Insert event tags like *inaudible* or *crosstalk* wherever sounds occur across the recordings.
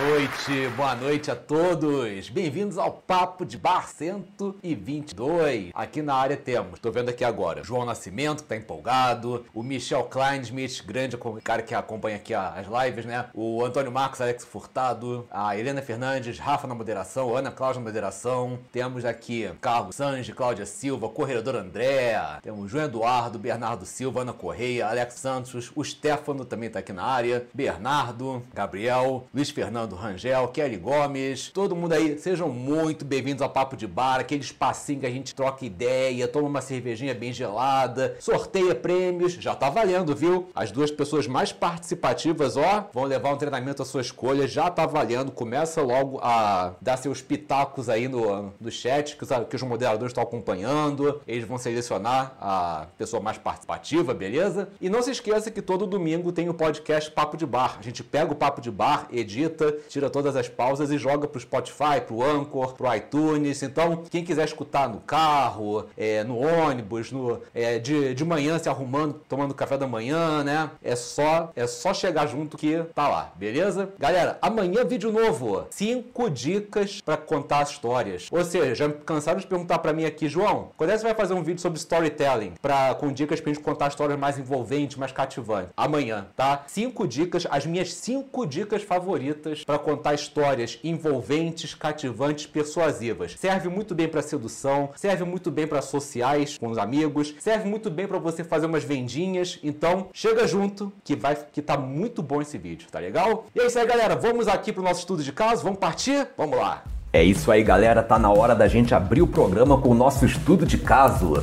Noite, boa noite a todos. Bem-vindos ao Papo de Bar 122. Aqui na área temos, tô vendo aqui agora, João Nascimento, que tá empolgado, o Michel Kleinsmith, grande cara que acompanha aqui as lives, né? O Antônio Marcos, Alex Furtado, a Helena Fernandes, Rafa na moderação, Ana Cláudia na moderação. Temos aqui Carlos Sanji, Cláudia Silva, Corredor André, temos João Eduardo, Bernardo Silva, Ana Correia, Alex Santos, o Stefano também tá aqui na área, Bernardo, Gabriel, Luiz Fernando Rangel, Kelly Gomes, todo mundo aí, sejam muito bem-vindos ao Papo de Bar, aquele espacinho que a gente troca ideia, toma uma cervejinha bem gelada, sorteia prêmios, já tá valendo, viu? As duas pessoas mais participativas, ó, vão levar um treinamento à sua escolha, já tá valendo, começa logo a dar seus pitacos aí no, no chat, que os, que os moderadores estão acompanhando, eles vão selecionar a pessoa mais participativa, beleza? E não se esqueça que todo domingo tem o podcast Papo de Bar, a gente pega o Papo de Bar, edita, tira todas as pausas e joga pro Spotify, pro Anchor, pro iTunes. Então, quem quiser escutar no carro, é, no ônibus, no, é, de, de manhã se arrumando, tomando café da manhã, né? É só, é só chegar junto que tá lá, beleza? Galera, amanhã vídeo novo. Cinco dicas pra contar histórias. Ou seja, já cansaram de perguntar pra mim aqui, João, quando é que você vai fazer um vídeo sobre storytelling? Pra, com dicas pra gente contar histórias mais envolventes, mais cativantes? Amanhã, tá? Cinco dicas, as minhas cinco dicas favoritas pra contar histórias envolventes, cativantes, persuasivas. Serve muito bem pra sedução, serve muito bem pra sociais com os amigos, serve muito bem pra você fazer umas vendinhas. Então, chega junto que vai que tá muito bom esse vídeo, tá legal? E é isso aí, galera. Vamos aqui pro nosso estudo de caso, vamos partir? Vamos lá. É isso aí, galera. Tá na hora da gente abrir o programa com o nosso estudo de caso.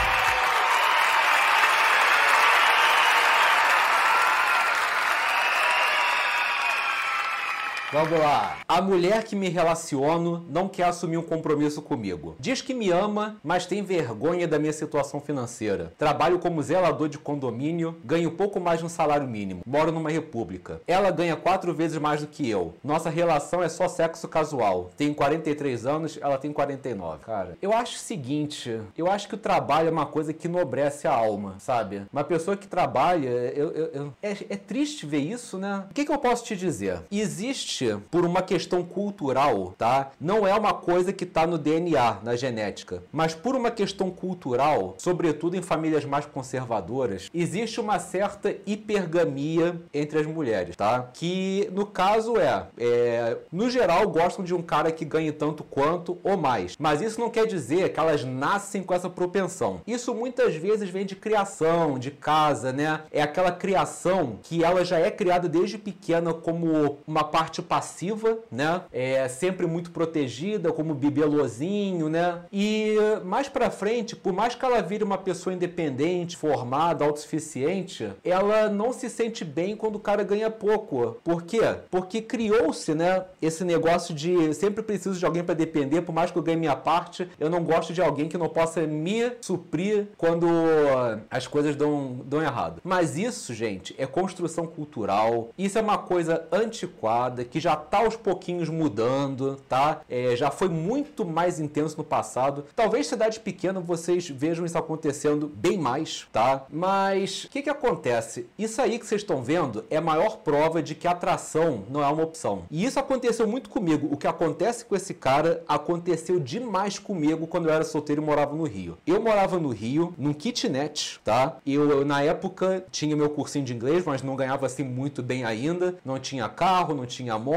Vamos lá. A mulher que me relaciono não quer assumir um compromisso comigo. Diz que me ama, mas tem vergonha da minha situação financeira. Trabalho como zelador de condomínio, ganho pouco mais de um salário mínimo. Moro numa república. Ela ganha quatro vezes mais do que eu. Nossa relação é só sexo casual. Tenho 43 anos, ela tem 49. Cara, eu acho o seguinte: eu acho que o trabalho é uma coisa que enobrece a alma, sabe? Uma pessoa que trabalha, eu, eu- eu- é, é triste ver isso, né? O que, que eu posso te dizer? Existe, por uma questão cultural, tá? Não é uma coisa que tá no DNA, na genética, mas por uma questão cultural, sobretudo em famílias mais conservadoras, existe uma certa hipergamia entre as mulheres, tá? Que no caso é, é, no geral gostam de um cara que ganhe tanto quanto ou mais, mas isso não quer dizer que elas nascem com essa propensão. Isso muitas vezes vem de criação, de casa, né? É aquela criação que ela já é criada desde pequena como uma parte passiva, né? É sempre muito protegida, como bibelozinho, né? E mais pra frente, por mais que ela vire uma pessoa independente, formada, autossuficiente, ela não se sente bem quando o cara ganha pouco. Por quê? Porque criou-se, né, esse negócio de sempre preciso de alguém pra depender, por mais que eu ganhe minha parte, eu não gosto de alguém que não possa me suprir quando as coisas dão, dão errado. Mas isso, gente, é construção cultural. Isso é uma coisa antiquada que já tá aos pouquinhos mudando, tá? É, já foi muito mais intenso no passado. Talvez cidade pequena vocês vejam isso acontecendo bem mais, tá? Mas o que que acontece? Isso aí que vocês estão vendo é a maior prova de que atração não é uma opção. E isso aconteceu muito comigo. O que acontece com esse cara aconteceu demais comigo quando eu era solteiro e morava no Rio. Eu morava no Rio, num kitnet, tá? Eu, na época, tinha meu cursinho de inglês, mas não ganhava assim muito bem ainda. Não tinha carro, não tinha moto.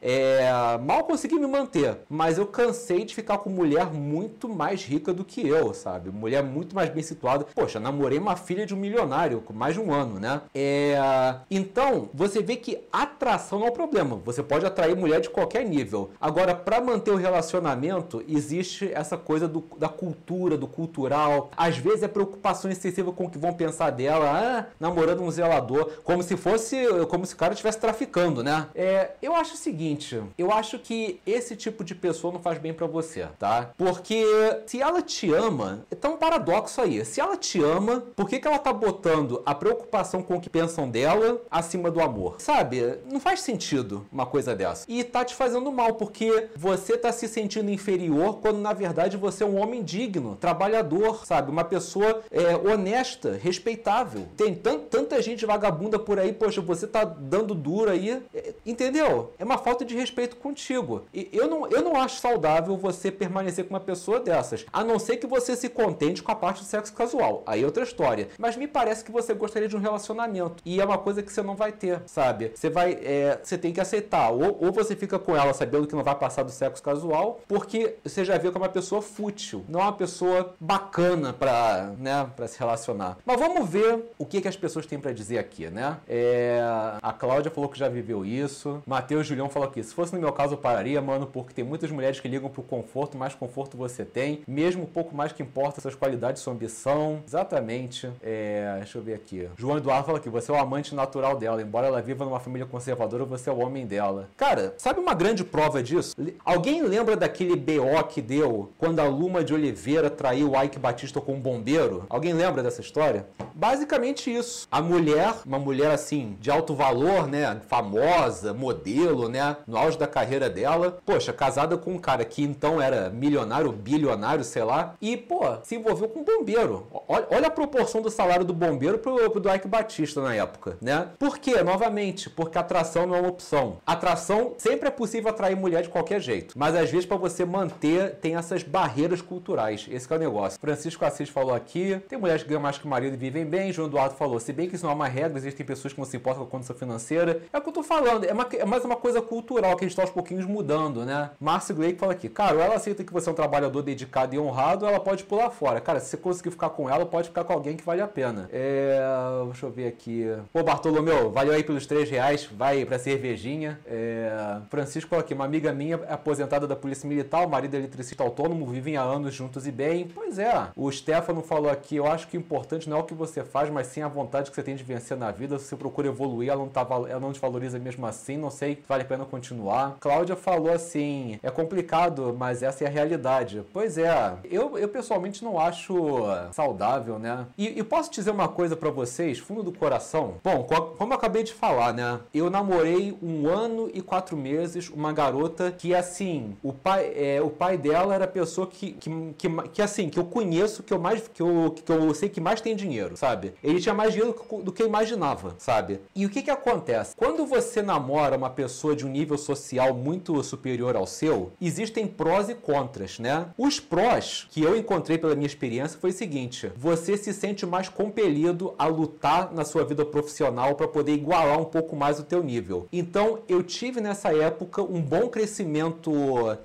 É... Mal consegui me manter. Mas eu cansei de ficar com mulher muito mais rica do que eu, sabe? Mulher muito mais bem situada. Poxa, namorei uma filha de um milionário com mais de um ano, né? É... Então, você vê que atração não é um problema. Você pode atrair mulher de qualquer nível. Agora, para manter o relacionamento, existe essa coisa do, da cultura, do cultural. Às vezes é preocupação excessiva com o que vão pensar dela, ah, namorando um zelador, como se fosse, como se o cara estivesse traficando, né? É, eu acho o seguinte, eu acho que esse tipo de pessoa não faz bem para você, tá? Porque se ela te ama, tá um paradoxo aí. Se ela te ama, por que, que ela tá botando a preocupação com o que pensam dela acima do amor? Sabe? Não faz sentido uma coisa dessa. E tá te fazendo mal, porque você tá se sentindo inferior quando na verdade você é um homem digno, trabalhador, sabe? Uma pessoa é, honesta, respeitável. Tem tanta gente vagabunda por aí, poxa, você tá dando duro aí, é, É uma falta de respeito contigo. E eu não, eu não acho saudável você permanecer com uma pessoa dessas, a não ser que você se contente com a parte do sexo casual. Aí é outra história. Mas me parece que você gostaria de um relacionamento. E é uma coisa que você não vai ter, sabe? Você vai, é, você tem que aceitar. Ou, ou você fica com ela sabendo que não vai passar do sexo casual, porque você já viu que é uma pessoa fútil, não é uma pessoa bacana pra, né, pra se relacionar. Mas vamos ver o que, que as pessoas têm para dizer aqui, né? É, a Cláudia falou que já viveu isso. Matheus Julião falou aqui: se fosse no meu caso, eu pararia, mano, porque tem muitas mulheres que ligam pro conforto, mais conforto você tem, mesmo pouco mais que importa suas qualidades, sua ambição. Exatamente. É, deixa eu ver aqui. João Eduardo fala aqui: você é o amante natural dela, embora ela viva numa família conservadora, você é o homem dela. Cara, sabe uma grande prova disso? Alguém lembra daquele BO que deu quando a Luma de Oliveira traiu o Ike Batista com um bombeiro? Alguém lembra dessa história? Basicamente isso. A mulher, uma mulher assim, de alto valor, né? Famosa, modelo, né? No auge da carreira dela. Poxa, casada com um cara que então era milionário, bilionário, sei lá. E, pô, se envolveu com um bombeiro. Olha, a proporção do salário do bombeiro pro, pro do Ike Batista na época, né? Por quê? Novamente, porque atração não é uma opção. Atração sempre é possível atrair mulher de qualquer jeito. Mas às vezes, para você manter, tem essas barreiras culturais. Esse é o negócio. Francisco Assis falou aqui: tem mulheres que ganham mais que o marido e vivem bem. João Eduardo falou: se bem que isso não é uma regra, existem pessoas que não se importam com a condição financeira. É o que eu tô falando, é, uma, é mais uma coisa cultural que a gente tá aos pouquinhos mudando, né? Márcio Gleick fala aqui: cara, ela aceita que você é um trabalhador dedicado e honrado, ela pode pular fora. Cara, se você conseguir ficar com ela, pode ficar com alguém que vale a pena. É. Deixa eu ver aqui. Pô, Bartolomeu, valeu aí pelos 3 reais, vai pra cervejinha. É... Francisco falou aqui: uma amiga minha é aposentada da Polícia Militar, o marido é eletricista autônomo, vivem há anos juntos e bem. Pois é. O Stefano falou aqui: eu acho que o importante não é o que você faz, mas sim a vontade que você tem de vencer na vida. Se você procura evoluir, ela não, tá, ela não te valoriza mesmo assim. Não sei, vale a pena continuar. Cláudia falou assim: é complicado, mas essa é a realidade. Pois é. Eu, eu pessoalmente não acho saudável, né? E, e posso dizer uma coisa para vocês, fundo do coração. Bom, como eu acabei de falar, né? Eu namorei um ano e quatro meses uma garota que, assim, o pai, é, o pai dela era a pessoa que, que, que, que, assim, que eu conheço, que eu mais, que eu, que eu sei que mais tem dinheiro, sabe? Ele tinha mais dinheiro do que eu imaginava, sabe? E o que que acontece? Quando você namora uma pessoa de um nível social muito superior ao seu, existem prós e contras, né? Os prós que eu encontrei pela minha experiência foi o seguinte: você se sente mais compelido a lutar na sua vida profissional para poder igualar um pouco mais o teu nível. Então, eu tive nessa época um bom crescimento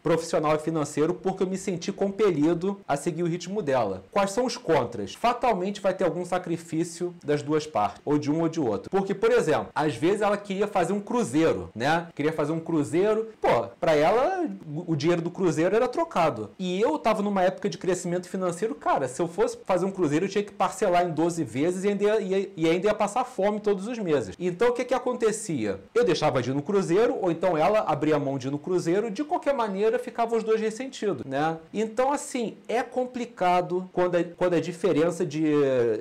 profissional e financeiro porque eu me senti compelido a seguir o ritmo dela. Quais são os contras? Fatalmente vai ter algum sacrifício das duas partes, ou de um ou de outro. Porque, por exemplo, às vezes ela queria fazer um cruzeiro, né? Queria fazer um cruzeiro, pô, para ela o dinheiro do cruzeiro era trocado. E eu tava numa época de crescimento financeiro, cara, se eu fosse fazer um cruzeiro, eu tinha que parcelar em 12 vezes e ainda ia, e ainda ia passar fome todos os meses. Então o que que acontecia? Eu deixava de ir no cruzeiro, ou então ela abria mão de ir no cruzeiro, de qualquer maneira ficavam os dois ressentidos, né? Então assim, é complicado quando a, quando a diferença de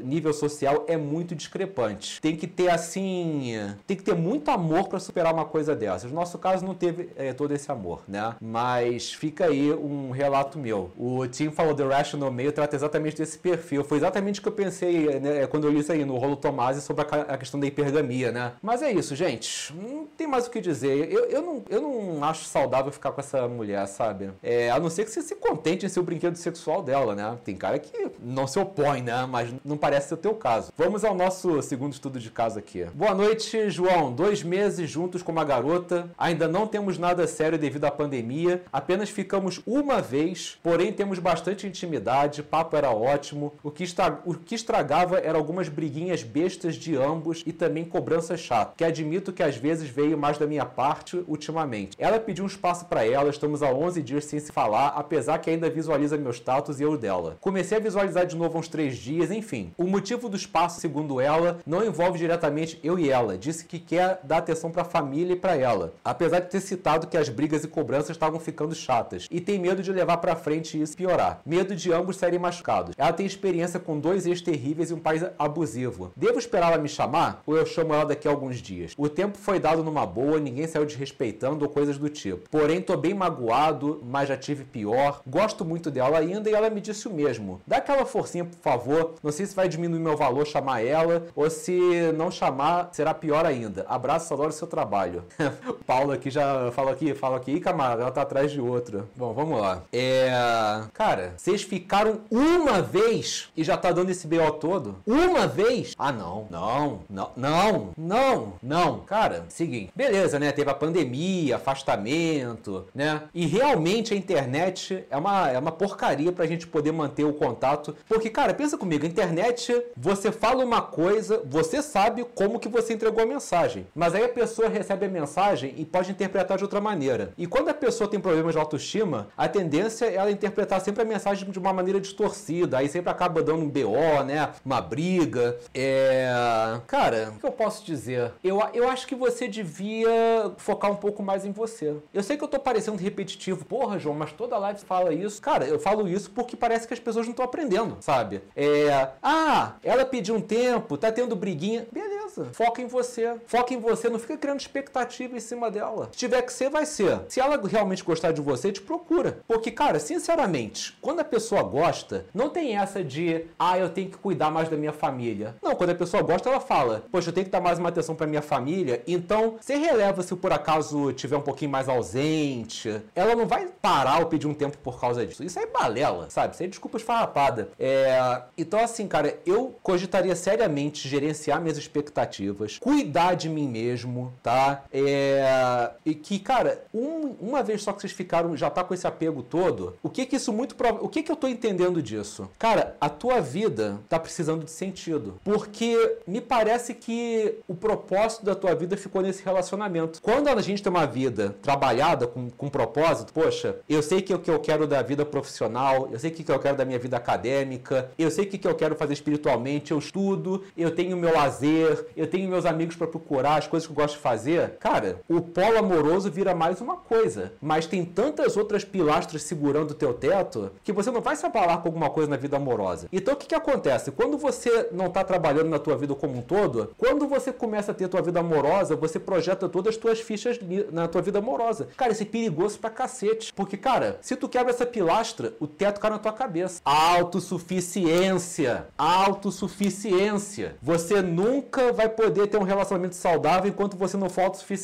nível social é muito discrepante. Tem que ter assim, tem que ter muito amor para superar uma coisa coisa dessas. No nosso caso não teve é, todo esse amor, né? Mas fica aí um relato meu. O Tim falou The Rational Meio trata exatamente desse perfil. Foi exatamente o que eu pensei né, quando eu li isso aí no Rolo Tomasi sobre a, questão da hipergamia, né? Mas é isso, gente. Não tem mais o que dizer. Eu, eu, não, eu não acho saudável ficar com essa mulher, sabe? É, a não ser que você se contente em ser o brinquedo sexual dela, né? Tem cara que não se opõe, né? Mas não parece ser o teu caso. Vamos ao nosso segundo estudo de caso aqui. Boa noite, João. Dois meses juntos com uma garota. Ainda não temos nada sério devido à pandemia. Apenas ficamos uma vez, porém temos bastante intimidade. Papo era ótimo. O que, está, o que estragava era algumas briguinhas bestas de ambos e também cobrança chata, que admito que às vezes veio mais da minha parte ultimamente. Ela pediu um espaço para ela, estamos há 11 dias sem se falar, apesar que ainda visualiza meu status e eu dela. Comecei a visualizar de novo há uns 3 dias, enfim. O motivo do espaço, segundo ela, não envolve diretamente eu e ela. Disse que quer dar atenção para a família para ela. Apesar de ter citado que as brigas e cobranças estavam ficando chatas e tem medo de levar para frente e isso piorar. Medo de ambos serem machucados. Ela tem experiência com dois ex terríveis e um pai abusivo. Devo esperar ela me chamar ou eu chamo ela daqui a alguns dias? O tempo foi dado numa boa, ninguém saiu desrespeitando ou coisas do tipo. Porém, tô bem magoado, mas já tive pior. Gosto muito dela ainda e ela me disse o mesmo. Dá aquela forcinha, por favor. Não sei se vai diminuir meu valor chamar ela ou se não chamar será pior ainda. Abraço, adoro seu trabalho. *laughs* Paulo aqui já falou aqui, fala aqui, Ih, camarada, ela tá atrás de outra. Bom, vamos lá. É. Cara, vocês ficaram uma vez e já tá dando esse BO todo? Uma vez? Ah, não, não, não, não, não, não. Cara, seguinte, beleza, né? Teve a pandemia, afastamento, né? E realmente a internet é uma, é uma porcaria pra gente poder manter o contato. Porque, cara, pensa comigo, internet, você fala uma coisa, você sabe como que você entregou a mensagem. Mas aí a pessoa recebe a mensagem e pode interpretar de outra maneira. E quando a pessoa tem problemas de autoestima, a tendência é ela interpretar sempre a mensagem de uma maneira distorcida. Aí sempre acaba dando um BO, né? Uma briga. É. Cara, o que eu posso dizer? Eu, eu acho que você devia focar um pouco mais em você. Eu sei que eu tô parecendo repetitivo. Porra, João, mas toda live fala isso. Cara, eu falo isso porque parece que as pessoas não estão aprendendo, sabe? É. Ah, ela pediu um tempo, tá tendo briguinha. Beleza. Foca em você. Foca em você, não fica criando expectativa em cima dela. Se tiver que ser, vai ser. Se ela realmente gostar de você, te procura. Porque, cara, sinceramente, quando a pessoa gosta, não tem essa de, ah, eu tenho que cuidar mais da minha família. Não, quando a pessoa gosta, ela fala, poxa, eu tenho que dar mais uma atenção pra minha família. Então, você releva se por acaso tiver um pouquinho mais ausente. Ela não vai parar ou pedir um tempo por causa disso. Isso é balela, sabe? Isso é desculpa esfarrapada. É... Então, assim, cara, eu cogitaria seriamente gerenciar minhas expectativas, cuidar de mim mesmo, tá? É... E que, cara, um, uma vez só que vocês ficaram, já tá com esse apego todo, o que que isso muito prova... O que que eu tô entendendo disso? Cara, a tua vida tá precisando de sentido. Porque me parece que o propósito da tua vida ficou nesse relacionamento. Quando a gente tem uma vida trabalhada com, com propósito, poxa, eu sei que o que eu quero da vida profissional, eu sei o que eu quero da minha vida acadêmica, eu sei o que eu quero fazer espiritualmente, eu estudo, eu tenho meu lazer, eu tenho meus amigos para procurar, as coisas que eu gosto de fazer. Cara, o polo amoroso vira mais uma coisa, mas tem tantas outras pilastras segurando o teu teto que você não vai se abalar com alguma coisa na vida amorosa. Então o que, que acontece? Quando você não está trabalhando na tua vida como um todo, quando você começa a ter tua vida amorosa, você projeta todas as tuas fichas na tua vida amorosa. Cara, isso é perigoso pra cacete. Porque, cara, se tu quebra essa pilastra, o teto cai na tua cabeça. Autossuficiência. Autossuficiência. Você nunca vai poder ter um relacionamento saudável enquanto você não for autossuficiente.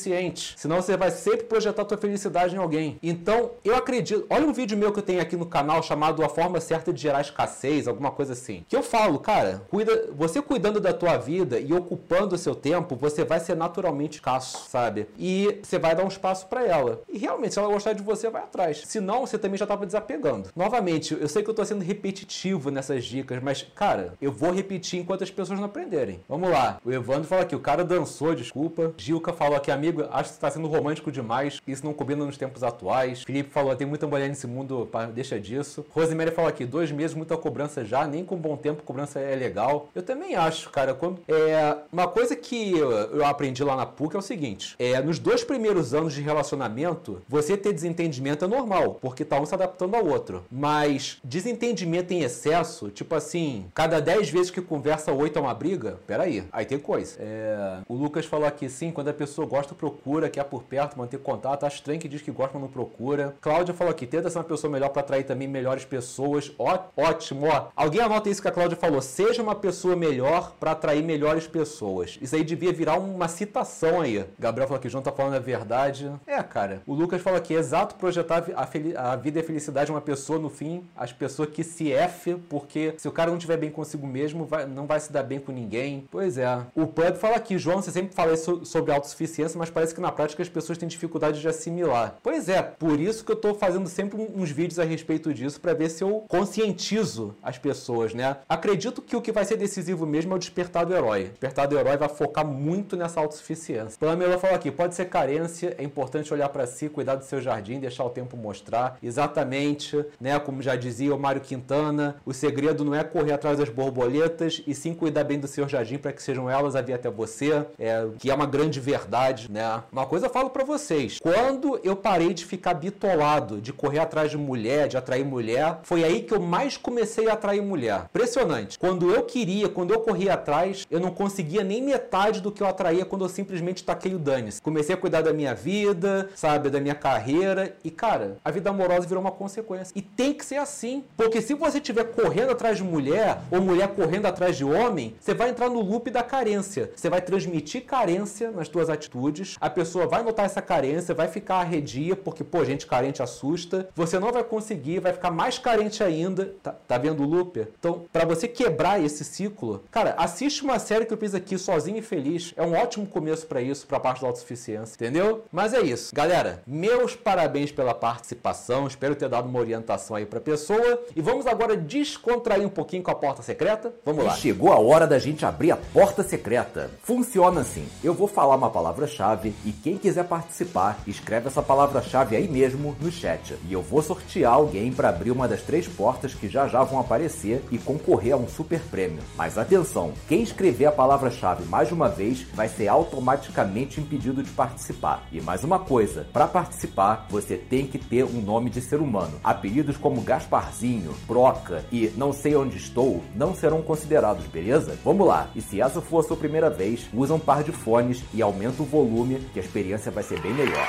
Senão você vai sempre projetar tua felicidade em alguém. Então, eu acredito. Olha um vídeo meu que eu tenho aqui no canal chamado A Forma Certa de Gerar Escassez, alguma coisa assim. Que eu falo, cara, cuida, você cuidando da tua vida e ocupando o seu tempo, você vai ser naturalmente escasso, sabe? E você vai dar um espaço para ela. E realmente, se ela gostar de você, vai atrás. Se não, você também já tava desapegando. Novamente, eu sei que eu tô sendo repetitivo nessas dicas, mas, cara, eu vou repetir enquanto as pessoas não aprenderem. Vamos lá. O Evandro fala aqui, o cara dançou, desculpa. Gilca falou aqui, amigo, acho que você tá sendo romântico demais. Isso não combina nos tempos atuais. Felipe falou, tem muita mulher nesse mundo, deixa disso. Rosemary falou aqui, dois meses, muita cobrança já, nem com bom tempo cobrança é legal. Eu também acho, cara. É, uma coisa que eu, eu aprendi lá na PUC é o seguinte: é, nos dois primeiros anos de relacionamento, você ter desentendimento é normal, porque tá um se adaptando ao outro. Mas desentendimento em excesso, tipo assim, cada 10 vezes que conversa, 8 é uma briga, peraí, aí tem coisa. É... O Lucas falou aqui, sim, quando a pessoa gosta, procura, quer por perto, manter contato. Acho estranho que diz que gosta, mas não procura. Cláudia falou aqui, tenta ser uma pessoa melhor para atrair também melhores pessoas. Ó, ótimo, ó. Alguém anota isso que a Cláudia falou. Seja uma pessoa melhor para atrair melhores pessoas. Isso aí devia virar uma citação aí. Gabriel falou que João tá falando a verdade. É, cara. O Lucas falou aqui, exato projetar a, a vida e a felicidade de uma pessoa, no fim, as pessoas que se F, porque se o cara não estiver bem consigo mesmo, vai, não vai se dar bem com ninguém. Pois é. O Pub fala aqui, João, você sempre fala isso sobre autossuficiência, mas parece que na prática as pessoas têm dificuldade de assimilar. Pois é, por isso que eu tô fazendo sempre uns vídeos a respeito disso para ver se eu conscientizo as pessoas, né? Acredito que o que vai ser decisivo mesmo é o despertar do herói. O despertar do herói vai focar muito nessa autossuficiência. Pamela fala aqui, pode ser carência, é importante olhar para si, cuidar do seu jardim, deixar o tempo mostrar. Exatamente, né? Como já dizia o Mário Quintana, o segredo não é correr atrás das borboletas e sim cuidar bem do seu jardim para que sejam elas a vir até você, é, que é uma grande verdade, né? Uma coisa eu falo para vocês, quando eu parei de ficar bitolado, de correr atrás de mulher, de atrair mulher, foi aí que eu mais comecei a atrair mulher. Impressionante. Quando eu queria, quando eu corria atrás, eu não conseguia nem metade do que eu atraía quando eu simplesmente taquei o dane-se. Comecei a cuidar da minha vida, sabe, da minha carreira e, cara, a vida amorosa virou uma consequência. E tem que ser assim, porque se você estiver correndo atrás de mulher ou mulher correndo atrás de homem, você vai entrar no loop da carência. Você vai transmitir carência nas suas atitudes, a pessoa vai notar essa carência, vai ficar arredia, porque, pô, gente carente assusta. Você não vai conseguir, vai ficar mais carente ainda. Tá, tá vendo o loop? Então, para você quebrar esse ciclo, cara, assiste uma série que eu fiz aqui, Sozinho e Feliz. É um ótimo começo para isso, pra parte da autossuficiência, entendeu? Mas é isso. Galera, meus parabéns pela participação. Espero ter dado uma orientação aí pra pessoa. E vamos agora descontrair um pouquinho com a porta secreta. Vamos lá. E chegou a hora da gente abrir a porta secreta. Funciona assim: eu vou falar uma palavra-chave e quem quiser participar, escreve essa palavra-chave aí mesmo no chat. E eu vou sortear alguém para abrir uma das três portas que já já vão aparecer e concorrer a um super prêmio. Mas atenção, quem escrever a palavra-chave mais uma vez vai ser automaticamente impedido de participar. E mais uma coisa, para participar você tem que ter um nome de ser humano. Apelidos como Gasparzinho, Broca e Não sei onde estou não serão considerados, beleza? Vamos lá. E se essa for a sua primeira vez, usa um par de fones e aumenta o volume, que a experiência vai ser bem melhor.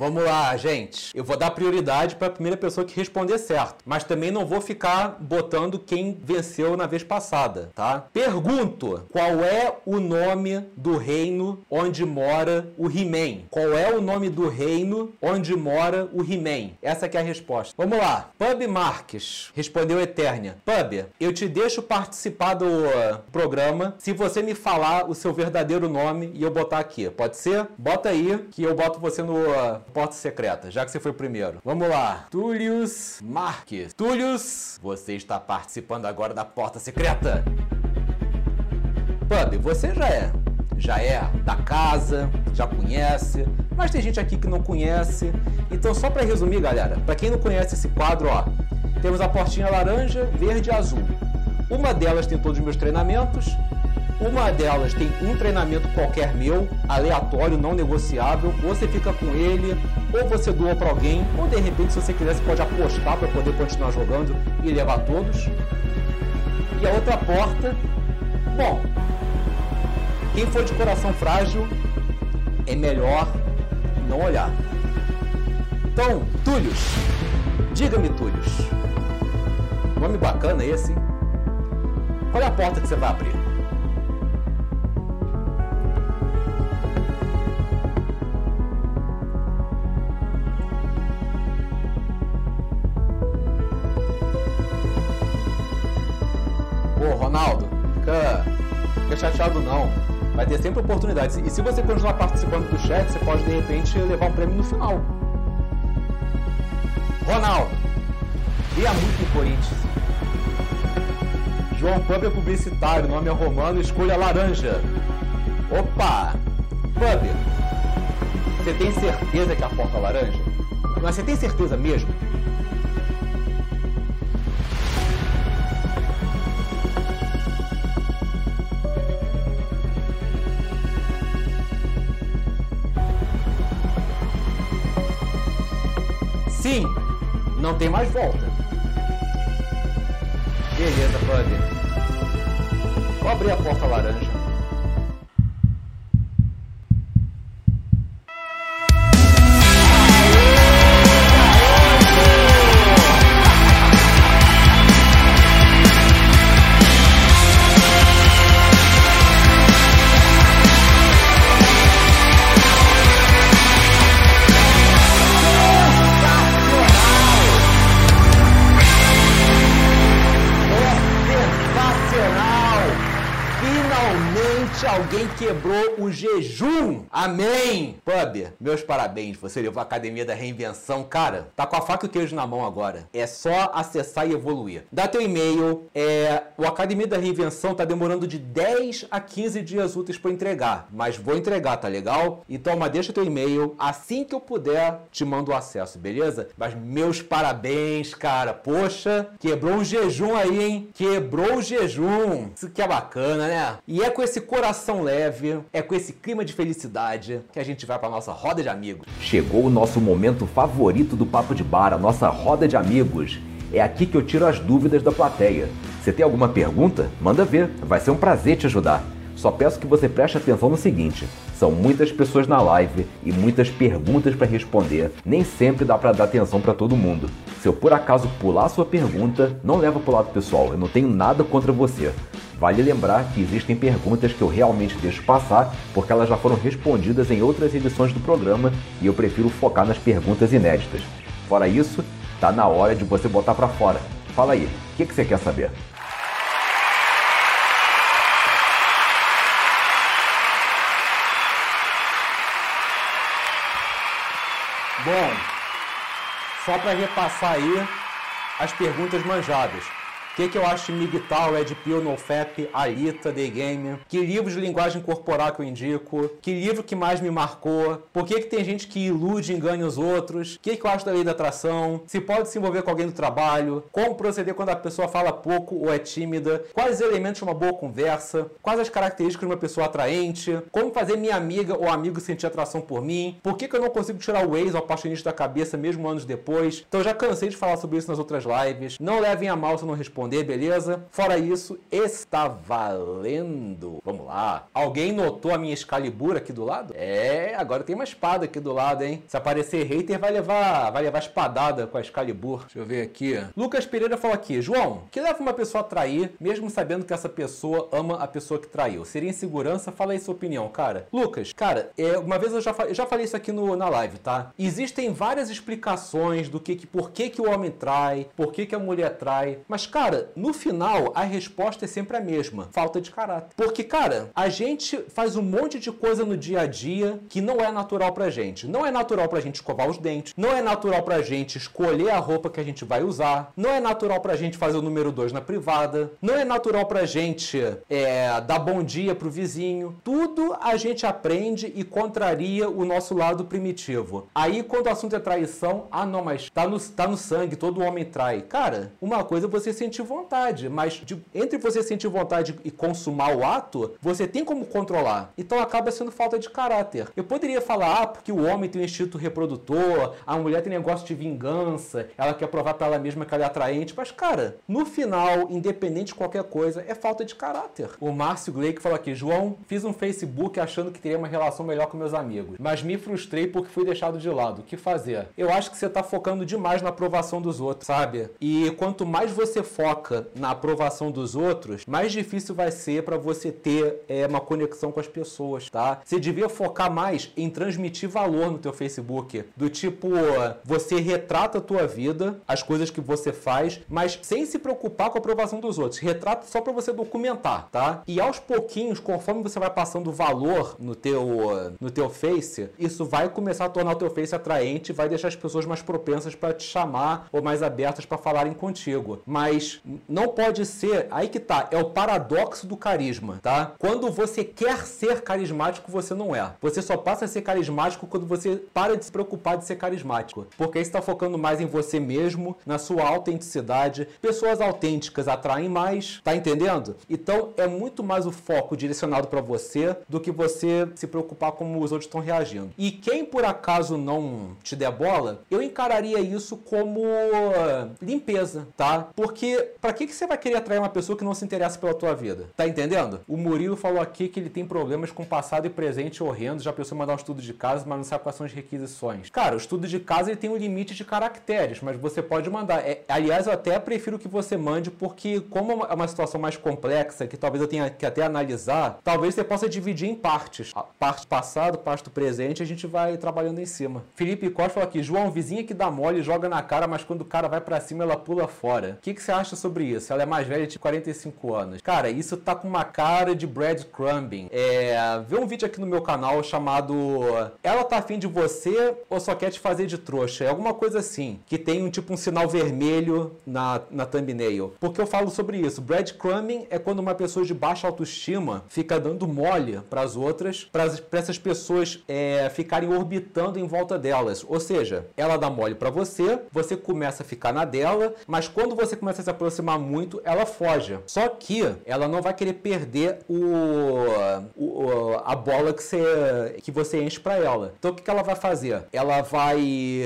Vamos lá, gente. Eu vou dar prioridade para a primeira pessoa que responder certo, mas também não vou ficar botando quem venceu na vez passada, tá? Pergunto: qual é o nome do reino onde mora o He-Man? Qual é o nome do reino onde mora o He-Man? Essa é a resposta. Vamos lá. Pub Marques respondeu Eternia. Pub, eu te deixo participar do uh, programa se você me falar o seu verdadeiro nome e eu botar aqui. Pode ser? Bota aí que eu boto você no uh, porta secreta, já que você foi primeiro. Vamos lá. Túlius Marques. Túlius, você está participando agora da porta secreta. Pub, você já é. Já é da casa, já conhece, mas tem gente aqui que não conhece. Então, só para resumir, galera, para quem não conhece esse quadro, ó, temos a portinha laranja, verde e azul. Uma delas tem todos os meus treinamentos, uma delas tem um treinamento qualquer meu, aleatório, não negociável. Ou você fica com ele, ou você doa para alguém, ou de repente, se você quiser, você pode apostar para poder continuar jogando e levar todos. E a outra porta, bom, quem for de coração frágil, é melhor não olhar. Então, Túlios, diga-me, Túlios, nome bacana esse, hein? Qual é a porta que você vai abrir? Ter sempre oportunidades. E se você continuar participando do chat, você pode de repente levar um prêmio no final. Ronaldo, via muito no Corinthians. João Pub é publicitário, nome é romano, escolha laranja. Opa! Pub, você tem certeza que a porta é laranja? Mas você tem certeza mesmo? Não tem mais volta. Beleza, brother. Vou abrir a porta laranja. Quebrou jejum. Amém. Pub, meus parabéns. Você levou a Academia da Reinvenção. Cara, tá com a faca e o queijo na mão agora. É só acessar e evoluir. Dá teu e-mail. É, o Academia da Reinvenção tá demorando de 10 a 15 dias úteis para entregar. Mas vou entregar, tá legal? Então, mas deixa teu e-mail. Assim que eu puder, te mando o acesso, beleza? Mas meus parabéns, cara. Poxa, quebrou o jejum aí, hein? Quebrou o jejum. Isso que é bacana, né? E é com esse coração leve, é com esse clima de felicidade que a gente vai para nossa roda de amigos. Chegou o nosso momento favorito do Papo de Bar, a nossa roda de amigos. É aqui que eu tiro as dúvidas da plateia. Você tem alguma pergunta? Manda ver, vai ser um prazer te ajudar. Só peço que você preste atenção no seguinte: são muitas pessoas na live e muitas perguntas para responder. Nem sempre dá para dar atenção para todo mundo. Se eu por acaso pular sua pergunta, não leva pro lado pessoal, eu não tenho nada contra você. Vale lembrar que existem perguntas que eu realmente deixo passar porque elas já foram respondidas em outras edições do programa e eu prefiro focar nas perguntas inéditas. Fora isso, tá na hora de você botar para fora. Fala aí, o que, que você quer saber? Bom, só para repassar aí as perguntas manjadas. Que, que eu acho de MGTOW, Red Pill, NoFap, Alita, The Game? Que livros de linguagem corporal que eu indico? Que livro que mais me marcou? Por que, que tem gente que ilude e engana os outros? O que, que eu acho da lei da atração? Se pode se envolver com alguém no trabalho? Como proceder quando a pessoa fala pouco ou é tímida? Quais elementos de uma boa conversa? Quais as características de uma pessoa atraente? Como fazer minha amiga ou amigo sentir atração por mim? Por que, que eu não consigo tirar o ex ou apaixonista da cabeça mesmo anos depois? Então já cansei de falar sobre isso nas outras lives. Não levem a mal se eu não responder responder, beleza? Fora isso, está valendo. Vamos lá. Alguém notou a minha Excalibur aqui do lado? É, agora tem uma espada aqui do lado, hein? Se aparecer hater, vai levar, vai levar espadada com a Excalibur. Deixa eu ver aqui. Lucas Pereira falou aqui: João, que leva uma pessoa a trair, mesmo sabendo que essa pessoa ama a pessoa que traiu? Seria insegurança? Fala aí sua opinião, cara. Lucas, cara, é, uma vez eu já, eu já falei isso aqui no, na live, tá? Existem várias explicações do que, que por que, que o homem trai, por que, que a mulher trai. Mas, cara, No final, a resposta é sempre a mesma: falta de caráter. Porque, cara, a gente faz um monte de coisa no dia a dia que não é natural pra gente. Não é natural pra gente escovar os dentes, não é natural pra gente escolher a roupa que a gente vai usar, não é natural pra gente fazer o número 2 na privada, não é natural pra gente é, dar bom dia pro vizinho. Tudo a gente aprende e contraria o nosso lado primitivo. Aí, quando o assunto é traição, ah, não, mas tá no, tá no sangue, todo homem trai. Cara, uma coisa é você sentir sentir vontade, mas de, entre você sentir vontade e consumar o ato, você tem como controlar. Então acaba sendo falta de caráter. Eu poderia falar, ah, porque o homem tem um instinto reprodutor, a mulher tem negócio de vingança, ela quer provar para ela mesma que ela é atraente, mas cara, no final, independente de qualquer coisa, é falta de caráter. O Márcio Gleick falou aqui, João, fiz um Facebook achando que teria uma relação melhor com meus amigos, mas me frustrei porque fui deixado de lado. O que fazer? Eu acho que você tá focando demais na aprovação dos outros, sabe? E quanto mais você foca foca na aprovação dos outros, mais difícil vai ser para você ter é, uma conexão com as pessoas, tá? Você devia focar mais em transmitir valor no teu Facebook, do tipo, você retrata a tua vida, as coisas que você faz, mas sem se preocupar com a aprovação dos outros. Retrata só para você documentar, tá? E aos pouquinhos, conforme você vai passando valor no teu no teu Face, isso vai começar a tornar o teu Face atraente, vai deixar as pessoas mais propensas para te chamar ou mais abertas para falarem contigo. Mas não pode ser. Aí que tá, é o paradoxo do carisma, tá? Quando você quer ser carismático, você não é. Você só passa a ser carismático quando você para de se preocupar de ser carismático. Porque aí está focando mais em você mesmo, na sua autenticidade. Pessoas autênticas atraem mais, tá entendendo? Então é muito mais o foco direcionado para você do que você se preocupar como os outros estão reagindo. E quem por acaso não te der bola, eu encararia isso como limpeza, tá? Porque para que, que você vai querer atrair uma pessoa que não se interessa pela tua vida? Tá entendendo? O Murilo falou aqui que ele tem problemas com passado e presente horrendo, já pensou em mandar um estudo de casa, mas não sabe quais são as requisições. Cara, o estudo de casa ele tem um limite de caracteres, mas você pode mandar. É, aliás, eu até prefiro que você mande, porque como é uma situação mais complexa, que talvez eu tenha que até analisar, talvez você possa dividir em partes. A parte passado, parte do presente, a gente vai trabalhando em cima. Felipe Costa falou aqui, João, vizinha que dá mole, joga na cara, mas quando o cara vai para cima, ela pula fora. O que, que você acha sobre isso? Ela é mais velha de 45 anos. Cara, isso tá com uma cara de breadcrumbing. É, vê um vídeo aqui no meu canal chamado Ela tá afim de você ou só quer te fazer de trouxa? É alguma coisa assim, que tem um tipo um sinal vermelho na, na thumbnail. Porque eu falo sobre isso. Breadcrumbing é quando uma pessoa de baixa autoestima fica dando mole para as outras, para essas pessoas é, ficarem orbitando em volta delas. Ou seja, ela dá mole para você, você começa a ficar na dela, mas quando você começa a se aproximar muito, ela foge. Só que ela não vai querer perder o, o a bola que você, que você enche para ela. Então o que, que ela vai fazer? Ela vai,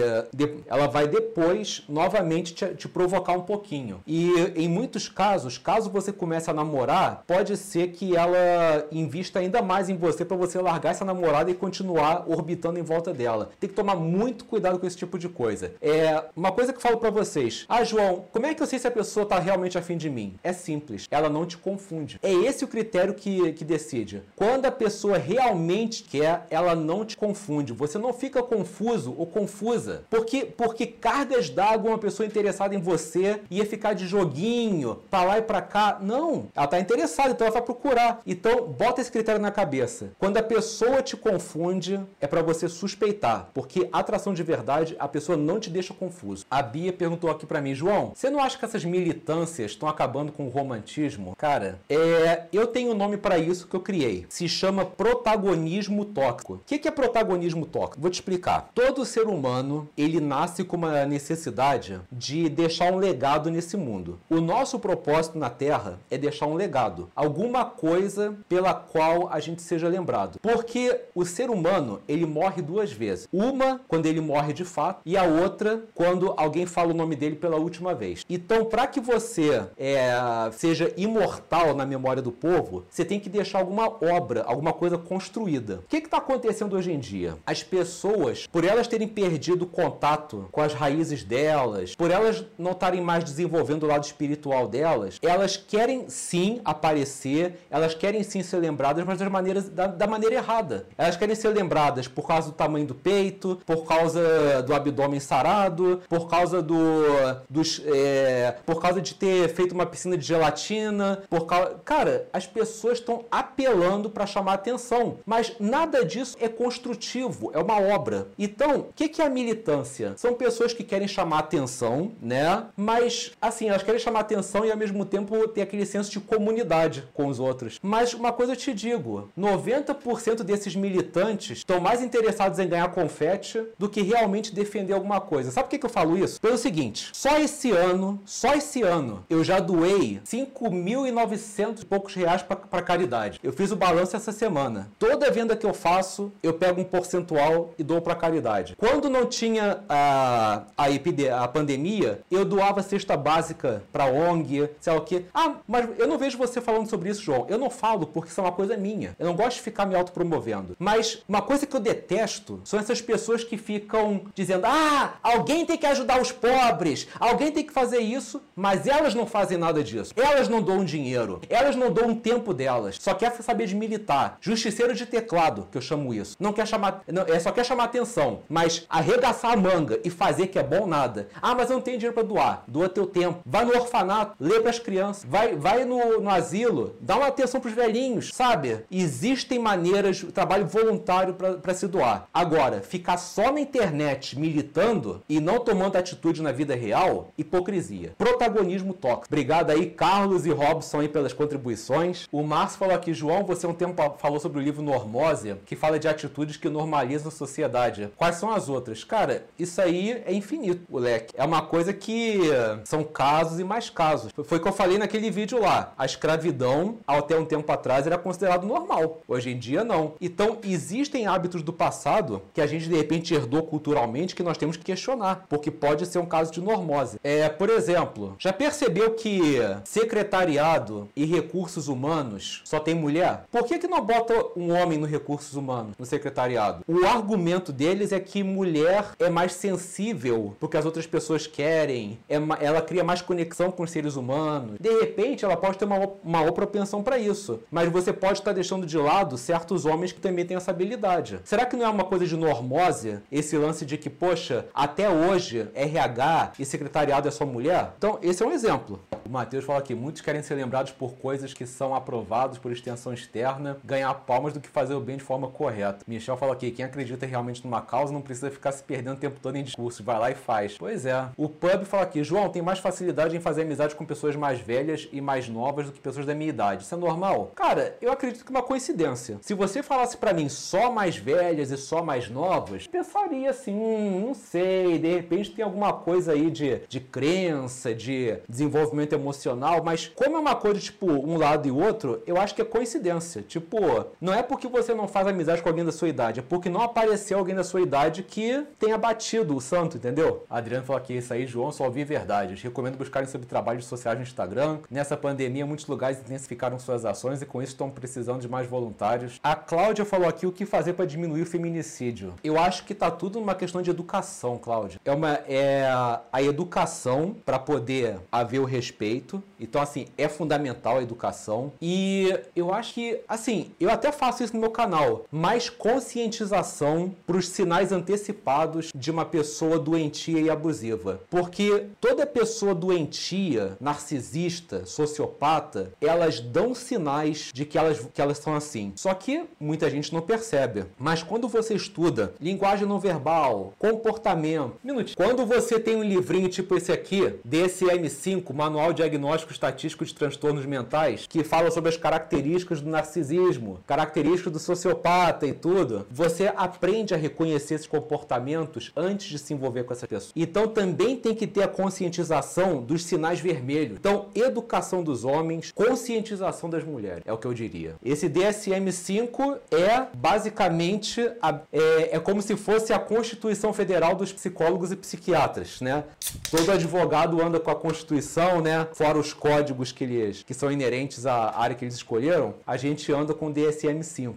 ela vai depois novamente te, te provocar um pouquinho. E em muitos casos, caso você comece a namorar, pode ser que ela invista ainda mais em você para você largar essa namorada e continuar orbitando em volta dela. Tem que tomar muito cuidado com esse tipo de coisa. É uma coisa que eu falo para vocês. Ah, João, como é que eu sei se a pessoa tá realmente afim de mim? É simples. Ela não te confunde. É esse o critério que, que decide. Quando a pessoa realmente quer, ela não te confunde. Você não fica confuso ou confusa. Porque, porque cargas d'água, uma pessoa interessada em você ia ficar de joguinho, pra lá e pra cá. Não. Ela tá interessada, então ela vai procurar. Então, bota esse critério na cabeça. Quando a pessoa te confunde, é para você suspeitar. Porque atração de verdade, a pessoa não te deixa confuso. A Bia perguntou aqui para mim, João, você não acha que essas militâncias estão acabando com o romantismo? Cara, é, eu tenho um nome para isso que eu criei. Se chama protagonismo tóxico. O que é protagonismo tóxico? Vou te explicar. Todo ser humano, ele nasce com uma necessidade de deixar um legado nesse mundo. O nosso propósito na Terra é deixar um legado. Alguma coisa pela qual a gente seja lembrado. Porque o ser humano, ele morre duas vezes. Uma, quando ele morre de fato, e a outra, quando alguém fala o nome dele pela última vez. Então, para que você é, seja imortal na memória do povo, você tem que deixar alguma obra, alguma coisa construída. O que está acontecendo hoje em dia? As pessoas, por elas terem perdido contato com as raízes delas, por elas não estarem mais desenvolvendo o lado espiritual delas, elas querem sim aparecer, elas querem sim ser lembradas, mas das maneiras, da, da maneira errada. Elas querem ser lembradas por causa do tamanho do peito, por causa do abdômen sarado, por causa do, dos, é, por causa de ter feito uma piscina de gelatina, por causa, cara, as pessoas estão apelando para chamar atenção, mas nada disso é construtivo, é uma obra. Então, o que, que é a militância? São pessoas que querem chamar atenção, né? Mas assim, elas querem chamar atenção e ao mesmo tempo ter aquele senso de comunidade com os outros. Mas uma coisa eu te digo, 90% desses militantes estão mais interessados em ganhar confete do que realmente defender alguma coisa. Sabe por que, que eu falo isso? Pelo seguinte, só esse ano, só esse ano, eu já doei 5.900 e poucos reais para caridade. Eu fiz o balanço essa semana. Toda venda que eu faço, eu pego um percentual e dou para caridade. Quando não tinha a, a, a pandemia, eu doava cesta básica para ONG, sei lá o quê. Ah, mas eu não vejo você falando sobre isso, João. Eu não falo porque isso é uma coisa minha. Eu não gosto de ficar me autopromovendo. Mas uma coisa que eu detesto são essas pessoas que ficam dizendo: ah, alguém tem que ajudar os pobres, alguém tem que fazer isso, mas elas não fazem nada disso. Elas não dão dinheiro, elas não dão tempo delas. Só quer saber de militar. Justiceiro de teclado, que eu chamo isso. Não quer chamar. Não, é só quer chamar atenção. Mas arregaçar a manga e fazer que é bom, nada. Ah, mas eu não tenho dinheiro para doar. Doa teu tempo. Vai no orfanato, lê para as crianças. Vai, vai no, no asilo, dá uma atenção para os velhinhos, sabe? Existem maneiras, trabalho voluntário para se doar. Agora, ficar só na internet militando e não tomando atitude na vida real, hipocrisia. Negacionismo tóxico. Obrigado aí, Carlos e Robson, aí pelas contribuições. O Márcio falou aqui, João, você um tempo falou sobre o livro Normose, que fala de atitudes que normalizam a sociedade. Quais são as outras? Cara, isso aí é infinito, o leque. É uma coisa que são casos e mais casos. Foi o que eu falei naquele vídeo lá. A escravidão, até um tempo atrás, era considerado normal. Hoje em dia, não. Então, existem hábitos do passado que a gente, de repente, herdou culturalmente que nós temos que questionar, porque pode ser um caso de normose. É, por exemplo, já percebeu que secretariado e recursos humanos só tem mulher? Por que, que não bota um homem no recursos humanos, no secretariado? O argumento deles é que mulher é mais sensível porque as outras pessoas querem, é, ela cria mais conexão com os seres humanos. De repente, ela pode ter uma, uma propensão para isso, mas você pode estar deixando de lado certos homens que também têm essa habilidade. Será que não é uma coisa de normose esse lance de que, poxa, até hoje RH e secretariado é só mulher? Então, esse é um exemplo. O Matheus fala aqui: muitos querem ser lembrados por coisas que são aprovados por extensão externa, ganhar palmas do que fazer o bem de forma correta. Michel fala aqui: quem acredita realmente numa causa não precisa ficar se perdendo o tempo todo em discursos, vai lá e faz. Pois é. O Pub fala aqui: João, tem mais facilidade em fazer amizade com pessoas mais velhas e mais novas do que pessoas da minha idade. Isso é normal? Cara, eu acredito que é uma coincidência. Se você falasse para mim só mais velhas e só mais novas, pensaria assim: hum, não sei, de repente tem alguma coisa aí de, de crença, de desenvolvimento emocional, mas como é uma coisa, tipo, um lado e outro, eu acho que é coincidência. Tipo, não é porque você não faz amizade com alguém da sua idade, é porque não apareceu alguém da sua idade que tenha batido o santo, entendeu? Adriano falou aqui, isso aí, João, só ouvi verdades. Recomendo buscarem sobre trabalhos sociais no Instagram. Nessa pandemia, muitos lugares intensificaram suas ações e com isso estão precisando de mais voluntários. A Cláudia falou aqui o que fazer para diminuir o feminicídio. Eu acho que tá tudo numa questão de educação, Cláudia. É uma é a educação para poder haver o respeito. Então, assim, é fundamental a educação. E eu acho que, assim, eu até faço isso no meu canal, mais conscientização para os sinais antecipados de uma pessoa doentia e abusiva. Porque toda pessoa doentia, narcisista, sociopata, elas dão sinais de que elas, que elas são assim. Só que muita gente não percebe. Mas quando você estuda linguagem não verbal, comportamento, minutinho, quando você tem um livrinho tipo esse aqui, DSM-5, Manual Diagnóstico Estatístico de Transtornos Mentais, que fala sobre as características do narcisismo, características do sociopata e tudo, você aprende a reconhecer esses comportamentos antes de se envolver com essa pessoa. Então também tem que ter a conscientização dos sinais vermelhos. Então, educação dos homens, conscientização das mulheres, é o que eu diria. Esse DSM-5 é basicamente a, é, é como se fosse a Constituição Federal dos psicólogos e psiquiatras, né? Todo advogado anda com a Constituição, né? Fora os códigos que eles que são inerentes à área que eles escolheram, a gente anda com DSM-5.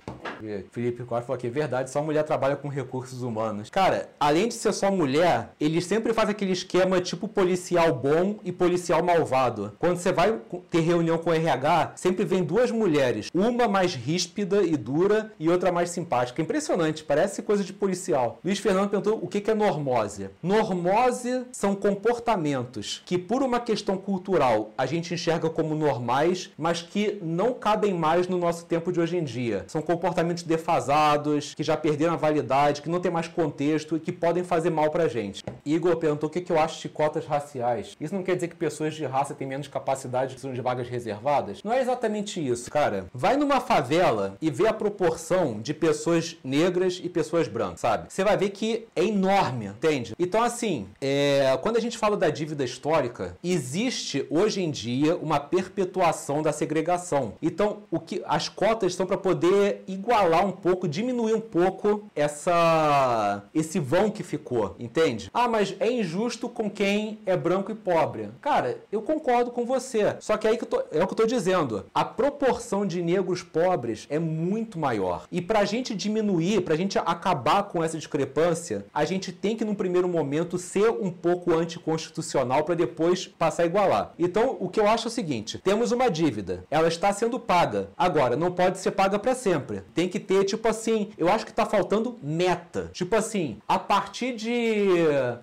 Felipe Costa falou aqui, verdade, só mulher trabalha com recursos humanos. Cara, além de ser só mulher, eles sempre fazem aquele esquema tipo policial bom e policial malvado. Quando você vai ter reunião com o RH, sempre vem duas mulheres, uma mais ríspida e dura e outra mais simpática. Impressionante, parece coisa de policial. Luiz Fernando perguntou o que é normose. Normose são comportamentos que, por uma questão cultural, a gente enxerga como normais, mas que não cabem mais no nosso tempo de hoje em dia. São comportamentos defasados, que já perderam a validade, que não tem mais contexto e que podem fazer mal pra gente. Igor perguntou o que eu acho de cotas raciais. Isso não quer dizer que pessoas de raça têm menos capacidade que são de vagas reservadas? Não é exatamente isso, cara. Vai numa favela e vê a proporção de pessoas negras e pessoas brancas, sabe? Você vai ver que é enorme, entende? Então, assim, é... quando a gente fala da dívida histórica, existe hoje em dia uma perpetuação da segregação. Então, o que as cotas são para poder igualar um pouco, diminuir um pouco essa esse vão que ficou, entende? Ah, mas é injusto com quem é branco e pobre. Cara, eu concordo com você. Só que aí que tô, é o que eu tô dizendo. A proporção de negros pobres é muito maior. E pra gente diminuir, pra gente acabar com essa discrepância, a gente tem que, num primeiro momento, ser um pouco anticonstitucional para depois passar a igualar. Então, o que eu acho é o seguinte: temos uma dívida, ela está sendo paga. Agora, não pode ser paga para sempre. Tem que ter, tipo assim, eu acho que tá faltando meta. Tipo assim, a partir de.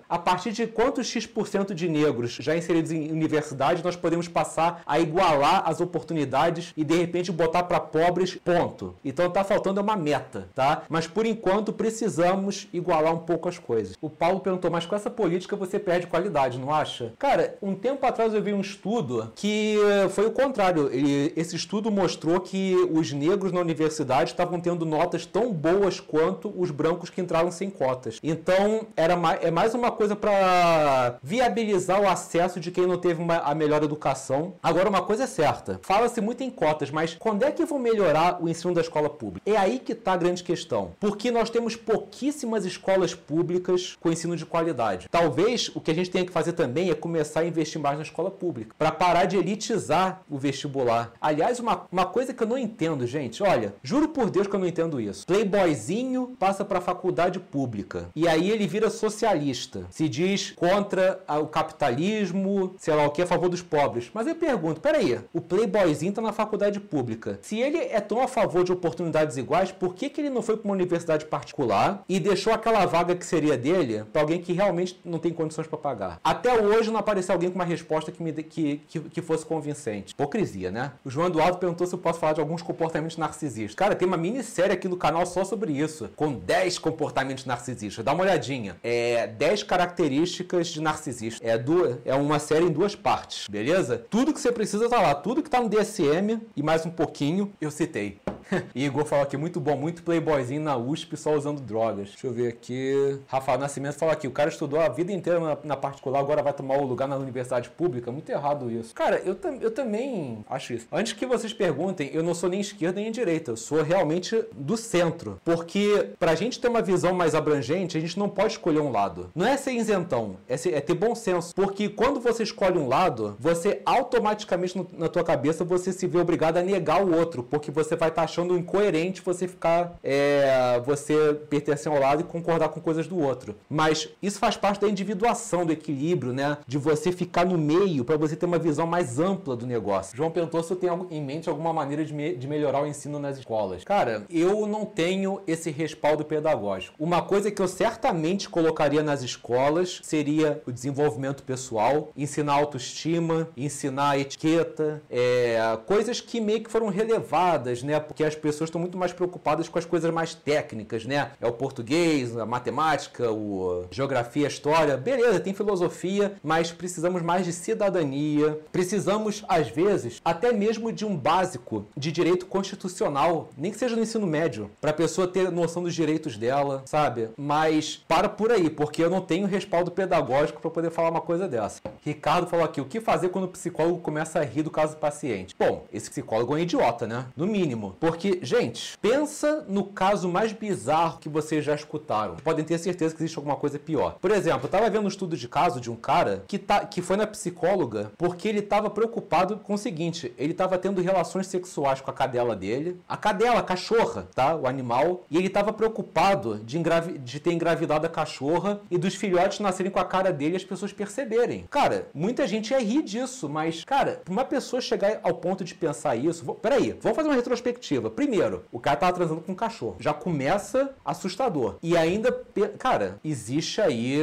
A partir de quantos X% de negros já inseridos em universidade, nós podemos passar a igualar as oportunidades e de repente botar para pobres, ponto. Então tá faltando uma meta, tá? Mas por enquanto precisamos igualar um pouco as coisas. O Paulo perguntou, mas com essa política você perde qualidade, não acha? Cara, um um tempo atrás eu vi um estudo que foi o contrário. Esse estudo mostrou que os negros na universidade estavam tendo notas tão boas quanto os brancos que entraram sem cotas. Então, era mais, é mais uma coisa para viabilizar o acesso de quem não teve uma, a melhor educação. Agora, uma coisa é certa: fala-se muito em cotas, mas quando é que vão melhorar o ensino da escola pública? É aí que está a grande questão. Porque nós temos pouquíssimas escolas públicas com ensino de qualidade. Talvez o que a gente tenha que fazer também é começar a investir mais na escola pública, para parar de elitizar o vestibular. Aliás, uma, uma coisa que eu não entendo, gente, olha, juro por Deus que eu não entendo isso. Playboyzinho passa para faculdade pública e aí ele vira socialista, se diz contra o capitalismo, sei lá o que, a favor dos pobres. Mas eu pergunto, peraí, o playboyzinho tá na faculdade pública. Se ele é tão a favor de oportunidades iguais, por que, que ele não foi para uma universidade particular e deixou aquela vaga que seria dele para alguém que realmente não tem condições para pagar? Até hoje não apareceu alguém com uma resposta que, me, que, que, que fosse convincente. Hipocrisia, né? O João Eduardo perguntou se eu posso falar de alguns comportamentos narcisistas. Cara, tem uma minissérie aqui no canal só sobre isso, com 10 comportamentos narcisistas. Dá uma olhadinha. É 10 características de narcisista. É, duas, é uma série em duas partes, beleza? Tudo que você precisa tá lá. Tudo que tá no DSM e mais um pouquinho eu citei. *laughs* Igor falou aqui, muito bom, muito playboyzinho na USP só usando drogas. Deixa eu ver aqui. Rafael Nascimento fala aqui, o cara estudou a vida inteira na, na particular, agora vai tomar o lugar na universidade pública. Muito errado isso. Cara, eu, eu também acho isso. Antes que vocês perguntem, eu não sou nem esquerda nem direita, eu sou realmente do centro. Porque pra gente ter uma visão mais abrangente, a gente não pode escolher um lado. Não é ser isentão, é, ser, é ter bom senso. Porque quando você escolhe um lado, você automaticamente no, na tua cabeça você se vê obrigado a negar o outro, porque você vai estar tá achando incoerente você ficar, é, você pertencer ao lado e concordar com coisas do outro. Mas isso faz parte da individuação, do equilíbrio, né? De você ficar no meio para você ter uma visão mais ampla do negócio. João perguntou se eu tenho em mente alguma maneira de, me, de melhorar o ensino nas escolas. Cara, eu não tenho esse respaldo pedagógico. Uma coisa que eu certamente colocaria nas escolas seria o desenvolvimento pessoal, ensinar autoestima, ensinar etiqueta, é, coisas que meio que foram relevadas, né? Porque as pessoas estão muito mais preocupadas com as coisas mais técnicas, né? É o português, a matemática, o geografia, a história. Beleza, tem filosofia, mas precisamos mais de cidadania. Precisamos, às vezes, até mesmo de um básico de direito constitucional, nem que seja no ensino médio, para a pessoa ter noção dos direitos dela, sabe? Mas para por aí, porque eu não tenho respaldo pedagógico para poder falar uma coisa dessa. Ricardo falou aqui: o que fazer quando o psicólogo começa a rir do caso do paciente? Bom, esse psicólogo é um idiota, né? No mínimo. Porque, gente, pensa no caso mais bizarro que vocês já escutaram. Podem ter certeza que existe alguma coisa pior. Por exemplo, eu tava vendo um estudo de caso de um cara que, tá, que foi na psicóloga porque ele tava preocupado com o seguinte: ele tava tendo relações sexuais com a cadela dele, a cadela, a cachorra, tá? O animal, e ele tava preocupado de, engravi de ter engravidado a cachorra e dos filhotes nascerem com a cara dele e as pessoas perceberem. Cara, muita gente ia rir disso, mas, cara, uma pessoa chegar ao ponto de pensar isso. Vou, peraí, vamos fazer uma retrospectiva. Primeiro, o cara tava transando com um cachorro. Já começa assustador. E ainda, cara, existe aí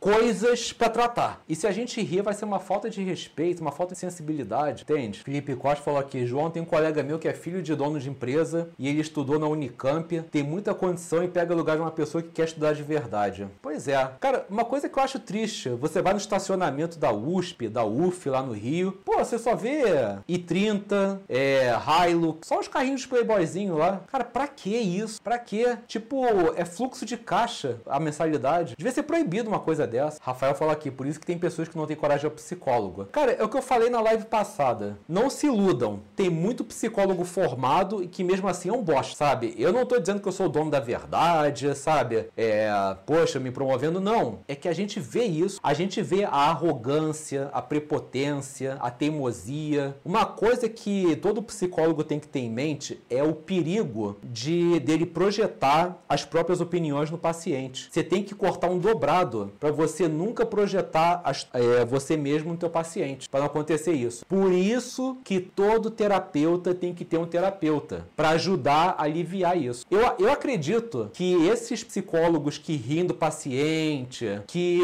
coisas para tratar. E se a gente rir, vai ser uma falta de respeito, uma falta de sensibilidade, entende? Felipe Costa falou aqui: João tem um colega meu que é filho de dono de empresa e ele estudou na Unicamp, tem muita condição e pega lugar de uma pessoa que quer estudar de verdade. Pois é. Cara, uma coisa que eu acho triste, você vai no estacionamento da USP, da UF lá no Rio, pô, você só vê i30, é, Hilux, só os carrinhos playboyzinho lá. Cara, pra que isso? Pra que? Tipo, é fluxo de caixa a mensalidade. Devia ser proibido uma coisa dessa. Rafael falou aqui, por isso que tem pessoas que não têm coragem psicólogo. Cara, é o que eu falei na live passada. Não se iludam. Tem muito psicólogo formado e que mesmo assim é um bosta, sabe? Eu não tô dizendo que eu sou o dono da verdade, sabe? É, poxa, me promovendo. Não. É que a gente vê isso. A gente vê a arrogância, a prepotência, a teimosia. Uma coisa que todo psicólogo tem que ter em mente é o perigo de dele projetar as próprias opiniões no paciente. Você tem que cortar um dobrado para você nunca projetar as, é, você mesmo no teu paciente, para não acontecer isso. Por isso que todo terapeuta tem que ter um terapeuta para ajudar a aliviar isso. Eu, eu acredito que esses psicólogos que riem do paciente, que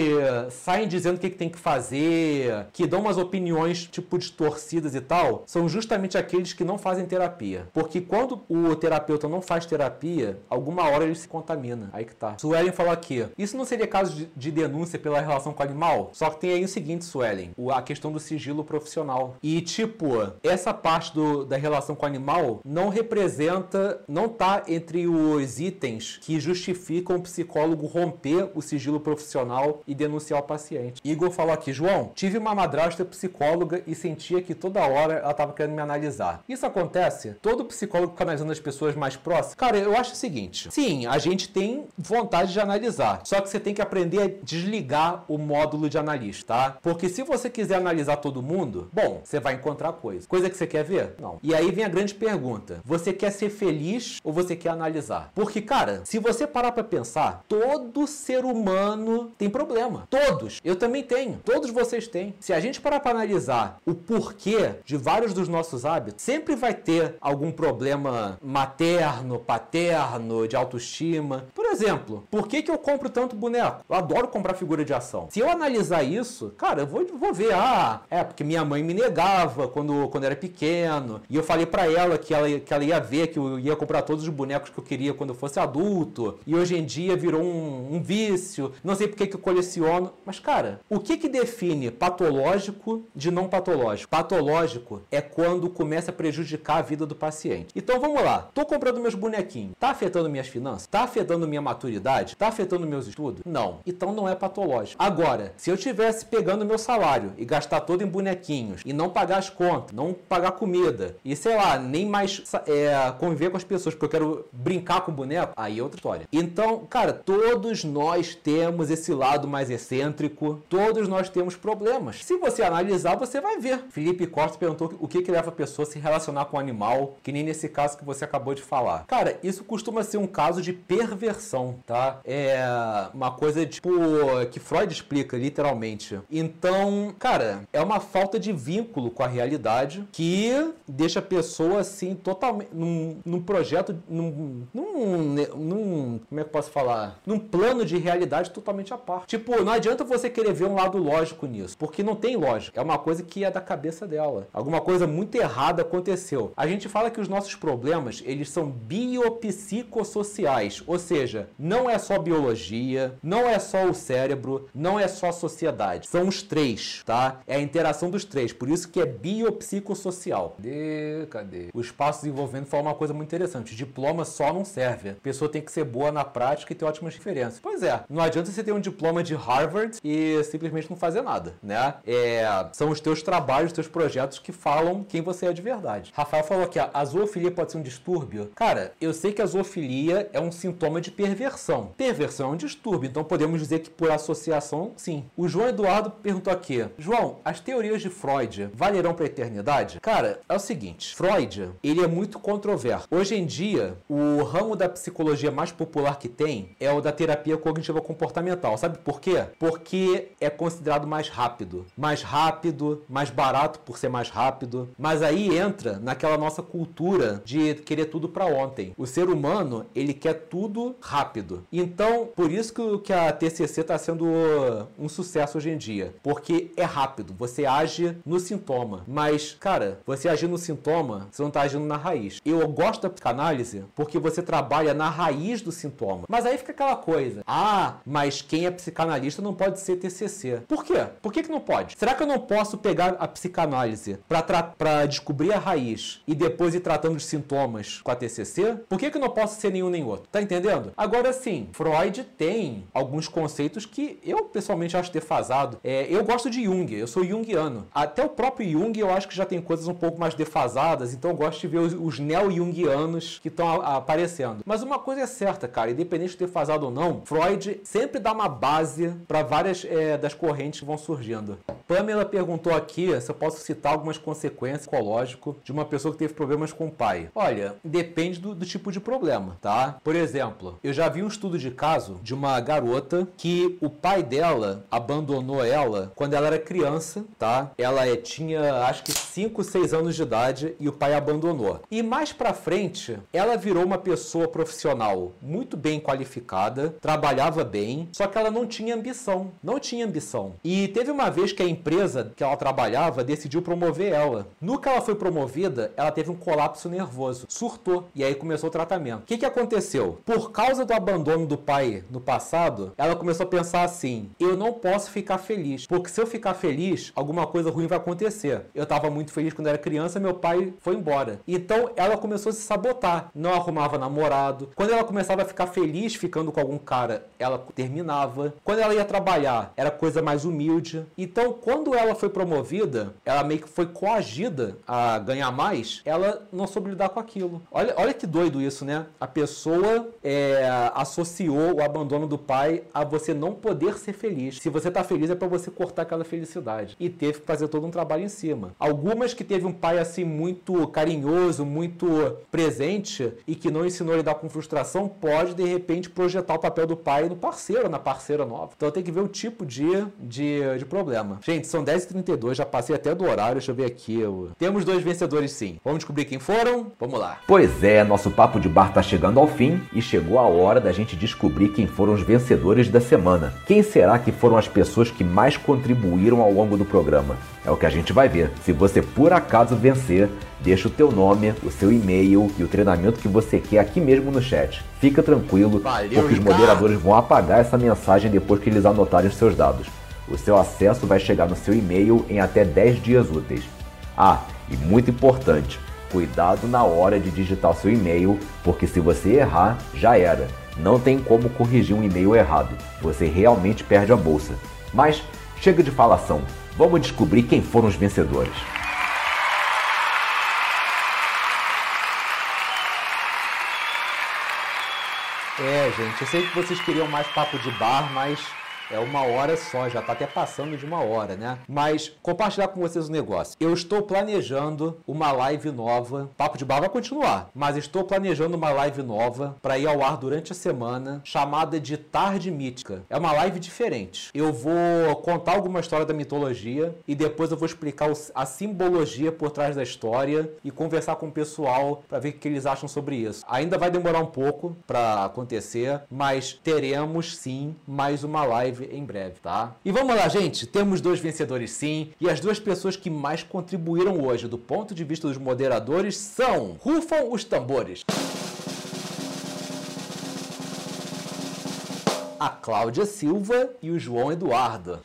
saem dizendo o que, que tem que fazer, que dão umas opiniões tipo distorcidas e tal, são justamente aqueles que não fazem terapia. Porque quando o terapeuta não faz terapia, alguma hora ele se contamina. Aí que tá. Suelen falou aqui: isso não seria caso de, de denúncia pela relação com o animal? Só que tem aí o seguinte, Suelen, a questão do sigilo profissional. E, tipo, essa parte do, da relação com o animal não representa, não tá entre os itens que justificam o psicólogo romper o sigilo profissional e denunciar o paciente. Igor falou aqui, João, tive uma madrasta psicóloga e sentia que toda hora ela tava querendo me analisar. Isso acontece? Todo psicólogo fica analisando as pessoas mais próximas? Cara, eu acho o seguinte, sim, a gente tem vontade de analisar, só que você tem que aprender a desligar o módulo de analista, tá? Porque se você quiser analisar todo mundo, bom, você vai encontrar coisa. Coisa que você quer ver? Não. E aí vem a grande pergunta: você quer ser feliz ou você quer analisar? Porque, cara, se você parar para pensar, todo ser humano tem problema. Todos. Eu também tenho. Todos vocês têm. Se a gente parar para analisar o porquê de vários dos nossos hábitos, sempre vai ter algum problema materno, paterno, de autoestima. Por exemplo, por que, que eu compro tanto boneco? Eu adoro comprar figura de ação. Se eu analisar isso, cara, eu vou, vou ver, ah, é porque minha mãe me negava quando, quando era pequeno. E eu falei para ela que ela, que ela ia ver que eu ia comprar todos os bonecos que eu queria quando eu fosse adulto. E hoje em dia virou um, um vício. Não sei porque que eu coleciono. Mas, cara, o que que define patológico de não patológico? Patológico é quando começa a prejudicar a vida do paciente. Então vamos lá. Tô comprando meus bonequinhos. Tá afetando minhas finanças? Tá afetando minha maturidade? Tá afetando meus estudos? Não. Então não é patológico. Agora, se eu tivesse pegando meu salário e gastar todo em bonequinhos e não pagar as contas, não pagar comida e sei lá, nem mais é, conviver com as pessoas porque eu quero brincar com o boneco, aí é outra história. Então, cara, todos nós temos esse lado mais excêntrico, todos nós temos problemas. Se você analisar, você vai ver. Felipe Costa perguntou o que, que leva a pessoa a se relacionar com o animal, que nem nesse caso que você acabou de falar. Cara, isso costuma ser um caso de perversão, tá? É uma coisa tipo que Freud explica literalmente. Então, cara, é uma falta de vínculo com a realidade que deixa a pessoa assim totalmente num, num projeto, num, num, num, como é que eu posso falar? Num plano de realidade totalmente à parte. Tipo, não adianta você querer ver um lado lógico nisso, porque não tem lógica. É uma coisa que é da cabeça dela. Alguma coisa muito errada aconteceu. A gente fala que os nossos problemas, eles são biopsicossociais, ou seja, não é só biologia, não é só o cérebro, não é só a sociedade. São os três, tá? É a interação dos três. Por isso que é biopsicossocial. De... Cadê? O espaço desenvolvendo foi uma coisa muito interessante. Diploma só não serve. A pessoa tem que ser boa na prática e ter ótimas referências. Pois é, não adianta você ter um diploma de Harvard e simplesmente não fazer nada, né? É, são os teus trabalhos, os teus projetos que falam quem você é de verdade. Rafael falou que a zoofilia pode ser um distúrbio. Cara, eu sei que a zoofilia é um sintoma de perversão. Perversão é um distúrbio, então podemos dizer que por associação, sim. O João Eduardo perguntou aqui: João, as teorias de Freud valerão para a eternidade? Cara, é o seguinte: Freud, ele é muito controverso. Hoje em dia, o ramo da psicologia mais popular que tem é o da terapia cognitiva comportamental. Sabe por quê? Porque é considerado mais rápido. Mais rápido, mais barato por ser mais rápido. Mas aí entra naquela nossa cultura de querer tudo para ontem. O ser humano, ele quer tudo rápido. Então, por isso que a TCC está sendo um sucesso hoje em dia. Porque é rápido. Você age no sintoma. Mas, cara, você agir no sintoma, você não está agindo na raiz. Eu gosto da psicanálise porque você trabalha na raiz do sintoma. Mas aí fica aquela coisa. Ah, mas quem é psicanalista não pode ser TCC. Por quê? Por que, que não pode? Será que eu não posso pegar a psicanálise para descobrir a raiz e depois ir tratando os sintomas com a TCC? Por que, que eu não posso ser nenhum nem outro? Tá entendendo? Agora sim, Freud tem alguns conceitos que eu pessoalmente acho defasado. É, eu gosto de Jung, eu sou junguiano. Até o próprio Jung eu acho que já tem coisas um pouco mais defasadas, então eu gosto de ver os, os neo-jungianos que estão aparecendo. Mas uma coisa é certa, cara, independente de ter fazado ou não, Freud sempre dá uma base para várias é, das correntes que vão surgindo. Pamela perguntou aqui se eu posso citar algumas consequências psicológicas de uma pessoa que teve problemas com o pai. Olha, depende do, do tipo de problema, tá? Por exemplo, eu já vi um estudo de caso de uma garota que o pai dela abandonou ela quando ela era criança, tá? Ela é, tinha acho que 5, 6 anos de idade e o pai abandonou. E mais pra frente, ela virou uma pessoa profissional muito bem qualificada, trabalhava bem, só que ela não tinha ambição. Não tinha ambição. E teve uma vez que a empresa que ela trabalhava decidiu promover ela. No que ela foi promovida, ela teve um colapso nervoso, surtou e aí começou o tratamento. O que, que aconteceu? Por causa do abandono do pai no passado, ela começou a pensar assim: eu não posso ficar feliz, porque se eu ficar feliz, alguma coisa ruim vai acontecer. Eu estava muito feliz quando era criança, meu pai foi embora. Então ela começou a se sabotar, não arrumava namorado. Quando ela começava a ficar feliz ficando com algum cara, ela terminava. Quando ela ia trabalhar, era coisa mais humilde. Então, quando ela foi promovida, ela meio que foi coagida a ganhar mais, ela não soube lidar com aquilo. Olha, olha que doido isso, né? A pessoa é, associou o abandono do pai a você não poder ser feliz. Se você tá feliz é para você cortar aquela felicidade. E teve que fazer todo um trabalho em cima. Algumas que teve um pai assim muito carinhoso, muito presente e que não ensinou a lidar com frustração, pode de repente projetar o papel do pai no parceiro, na parceira nova. Então tem que ver o tipo de, de, de problema. Gente, são 10h32, já passei até do horário, deixa eu ver aqui. Eu... Temos dois vencedores sim. Vamos descobrir quem foram? Vamos lá. Pois é, nosso papo de bar tá chegando ao fim e chegou a hora da gente descobrir quem foram os vencedores da semana. Quem será que foram as pessoas que mais contribuíram ao longo do programa? É o que a gente vai ver. Se você por acaso vencer, deixa o teu nome, o seu e-mail e o treinamento que você quer aqui mesmo no chat. Fica tranquilo, Valeu, porque os moderadores vão apagar essa mensagem depois que eles anotarem os seus dados. O seu acesso vai chegar no seu e-mail em até 10 dias úteis. Ah, e muito importante, cuidado na hora de digitar o seu e-mail, porque se você errar, já era. Não tem como corrigir um e-mail errado. Você realmente perde a bolsa. Mas chega de falação. Vamos descobrir quem foram os vencedores. É, gente, eu sei que vocês queriam mais papo de bar, mas é uma hora só, já tá até passando de uma hora, né? Mas compartilhar com vocês o negócio. Eu estou planejando uma live nova. Papo de bar vai continuar, mas estou planejando uma live nova para ir ao ar durante a semana, chamada de Tarde Mítica. É uma live diferente. Eu vou contar alguma história da mitologia e depois eu vou explicar a simbologia por trás da história e conversar com o pessoal para ver o que eles acham sobre isso. Ainda vai demorar um pouco para acontecer, mas teremos sim mais uma live em breve, tá? E vamos lá, gente. Temos dois vencedores sim, e as duas pessoas que mais contribuíram hoje do ponto de vista dos moderadores são Rufam os tambores. A Cláudia Silva e o João Eduardo.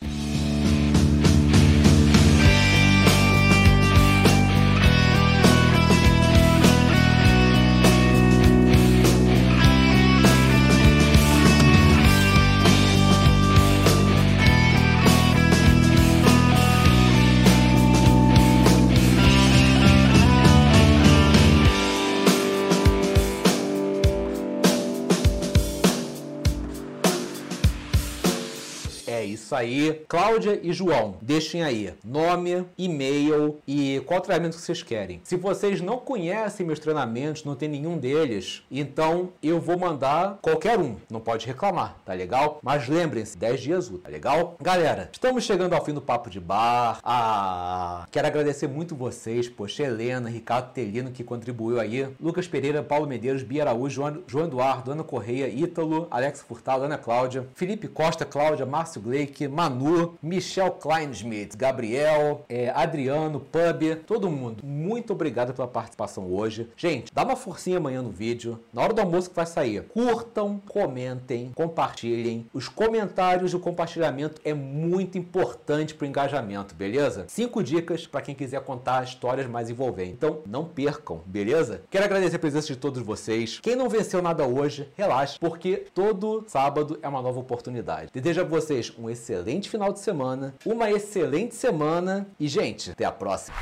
Aí. Cláudia e João, deixem aí nome, e-mail e qual treinamento que vocês querem. Se vocês não conhecem meus treinamentos, não tem nenhum deles, então eu vou mandar qualquer um. Não pode reclamar, tá legal? Mas lembrem-se, 10 dias úteis, tá legal? Galera, estamos chegando ao fim do Papo de Bar. Ah, quero agradecer muito vocês, poxa, Helena, Ricardo Telino que contribuiu aí, Lucas Pereira, Paulo Medeiros, Bia Araújo, João, João Eduardo, Ana Correia, Ítalo, Alex Furtado, Ana Cláudia, Felipe Costa, Cláudia, Márcio Gleick, Manu, Michel Kleinschmidt, Gabriel, é, Adriano, Pub, todo mundo. Muito obrigado pela participação hoje. Gente, dá uma forcinha amanhã no vídeo, na hora do almoço que vai sair. Curtam, comentem, compartilhem. Os comentários e o compartilhamento é muito importante pro engajamento, beleza? Cinco dicas para quem quiser contar histórias mais envolventes. Então, não percam, beleza? Quero agradecer a presença de todos vocês. Quem não venceu nada hoje, relaxe, porque todo sábado é uma nova oportunidade. Desejo a vocês um excelente final de semana, uma excelente semana e, gente, até a próxima.